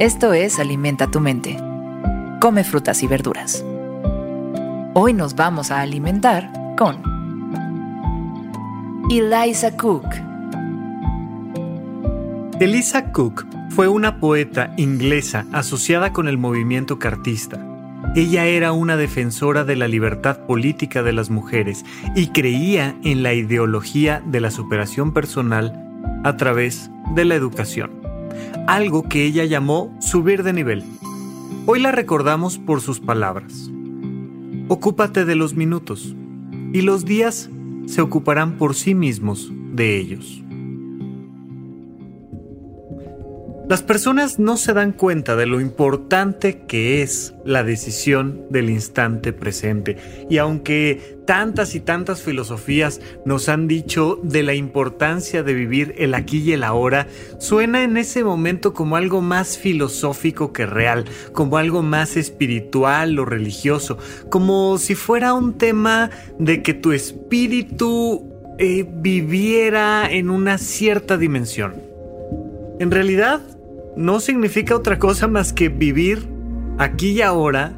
Esto es Alimenta tu mente. Come frutas y verduras. Hoy nos vamos a alimentar con Eliza Cook. Eliza Cook fue una poeta inglesa asociada con el movimiento cartista. Ella era una defensora de la libertad política de las mujeres y creía en la ideología de la superación personal a través de la educación algo que ella llamó subir de nivel. Hoy la recordamos por sus palabras. Ocúpate de los minutos y los días se ocuparán por sí mismos de ellos. Las personas no se dan cuenta de lo importante que es la decisión del instante presente. Y aunque tantas y tantas filosofías nos han dicho de la importancia de vivir el aquí y el ahora, suena en ese momento como algo más filosófico que real, como algo más espiritual o religioso, como si fuera un tema de que tu espíritu eh, viviera en una cierta dimensión. En realidad, no significa otra cosa más que vivir aquí y ahora,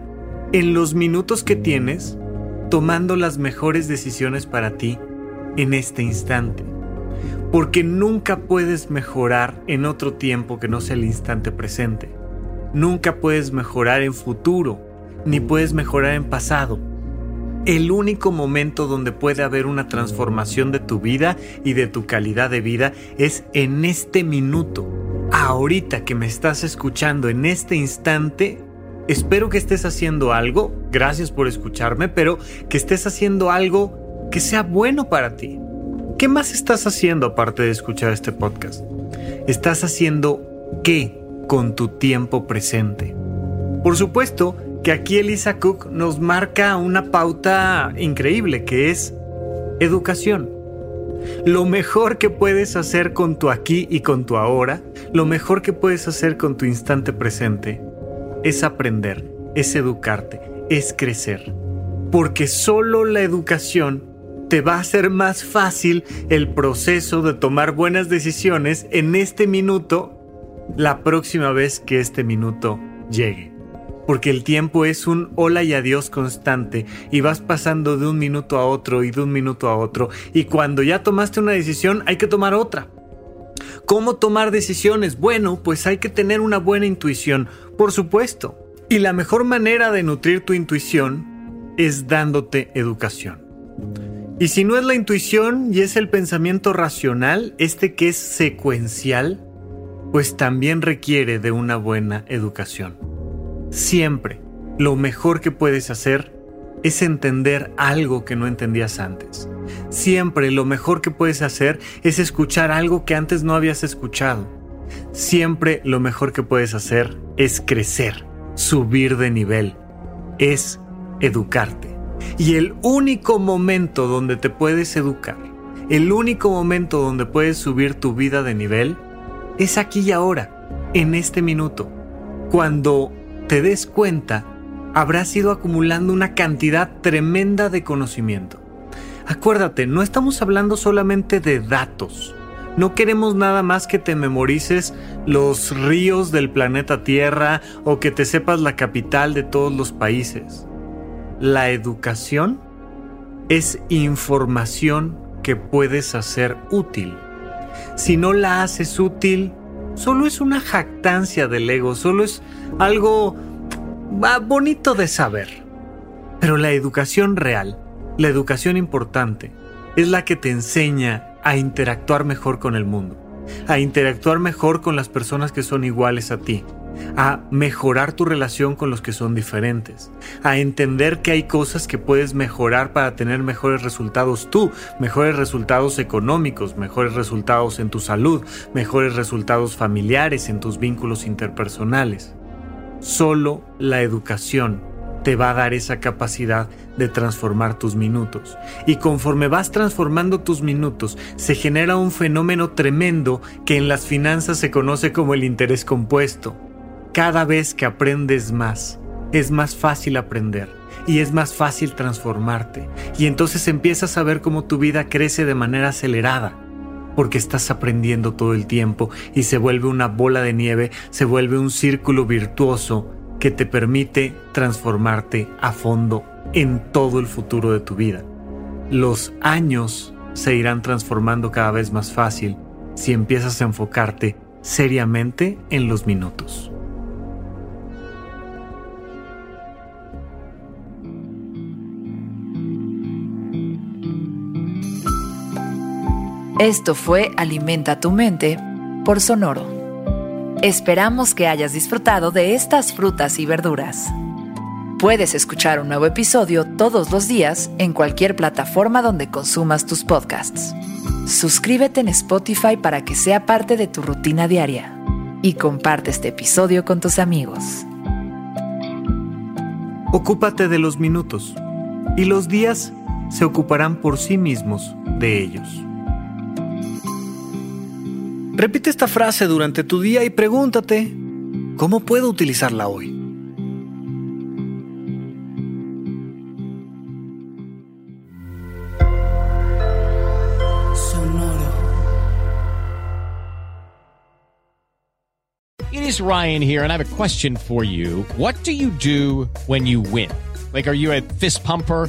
en los minutos que tienes, tomando las mejores decisiones para ti en este instante. Porque nunca puedes mejorar en otro tiempo que no sea el instante presente. Nunca puedes mejorar en futuro, ni puedes mejorar en pasado. El único momento donde puede haber una transformación de tu vida y de tu calidad de vida es en este minuto ahorita que me estás escuchando en este instante, espero que estés haciendo algo, gracias por escucharme, pero que estés haciendo algo que sea bueno para ti. ¿Qué más estás haciendo aparte de escuchar este podcast? ¿Estás haciendo qué con tu tiempo presente? Por supuesto que aquí Elisa Cook nos marca una pauta increíble que es educación. Lo mejor que puedes hacer con tu aquí y con tu ahora, lo mejor que puedes hacer con tu instante presente, es aprender, es educarte, es crecer. Porque solo la educación te va a hacer más fácil el proceso de tomar buenas decisiones en este minuto la próxima vez que este minuto llegue porque el tiempo es un hola y adiós constante y vas pasando de un minuto a otro y de un minuto a otro y cuando ya tomaste una decisión hay que tomar otra. ¿Cómo tomar decisiones? Bueno, pues hay que tener una buena intuición, por supuesto. Y la mejor manera de nutrir tu intuición es dándote educación. Y si no es la intuición y es el pensamiento racional, este que es secuencial, pues también requiere de una buena educación. Siempre lo mejor que puedes hacer es entender algo que no entendías antes. Siempre lo mejor que puedes hacer es escuchar algo que antes no habías escuchado. Siempre lo mejor que puedes hacer es crecer, subir de nivel, es educarte. Y el único momento donde te puedes educar, el único momento donde puedes subir tu vida de nivel, es aquí y ahora, en este minuto, cuando te des cuenta, habrás ido acumulando una cantidad tremenda de conocimiento. Acuérdate, no estamos hablando solamente de datos. No queremos nada más que te memorices los ríos del planeta Tierra o que te sepas la capital de todos los países. La educación es información que puedes hacer útil. Si no la haces útil, solo es una jactancia del ego, solo es algo bonito de saber. Pero la educación real, la educación importante, es la que te enseña a interactuar mejor con el mundo, a interactuar mejor con las personas que son iguales a ti, a mejorar tu relación con los que son diferentes, a entender que hay cosas que puedes mejorar para tener mejores resultados tú, mejores resultados económicos, mejores resultados en tu salud, mejores resultados familiares, en tus vínculos interpersonales. Solo la educación te va a dar esa capacidad de transformar tus minutos. Y conforme vas transformando tus minutos, se genera un fenómeno tremendo que en las finanzas se conoce como el interés compuesto cada vez que aprendes más, es más fácil aprender y es más fácil transformarte. Y entonces empiezas a ver cómo tu vida crece de manera acelerada. porque estás aprendiendo todo el tiempo y se vuelve una bola de nieve, se vuelve un círculo virtuoso que te permite transformarte a fondo en todo el futuro de tu vida. Los años se irán transformando cada vez más fácil si empiezas a enfocarte seriamente en los minutos. Esto fue Alimenta tu mente por Sonoro. Esperamos que hayas disfrutado de estas frutas y verduras. Puedes escuchar un nuevo episodio todos los días en cualquier plataforma donde consumas tus podcasts. Suscríbete en Spotify para que sea parte de tu rutina diaria y comparte este episodio con tus amigos. Ocúpate de los minutos y los días se ocuparán por sí mismos de ellos. Repite esta frase durante tu día y pregúntate, ¿cómo puedo utilizarla hoy? Sonoro. It is Ryan here, and I have a question for you. What do you do when you win? Like, are you a fist pumper?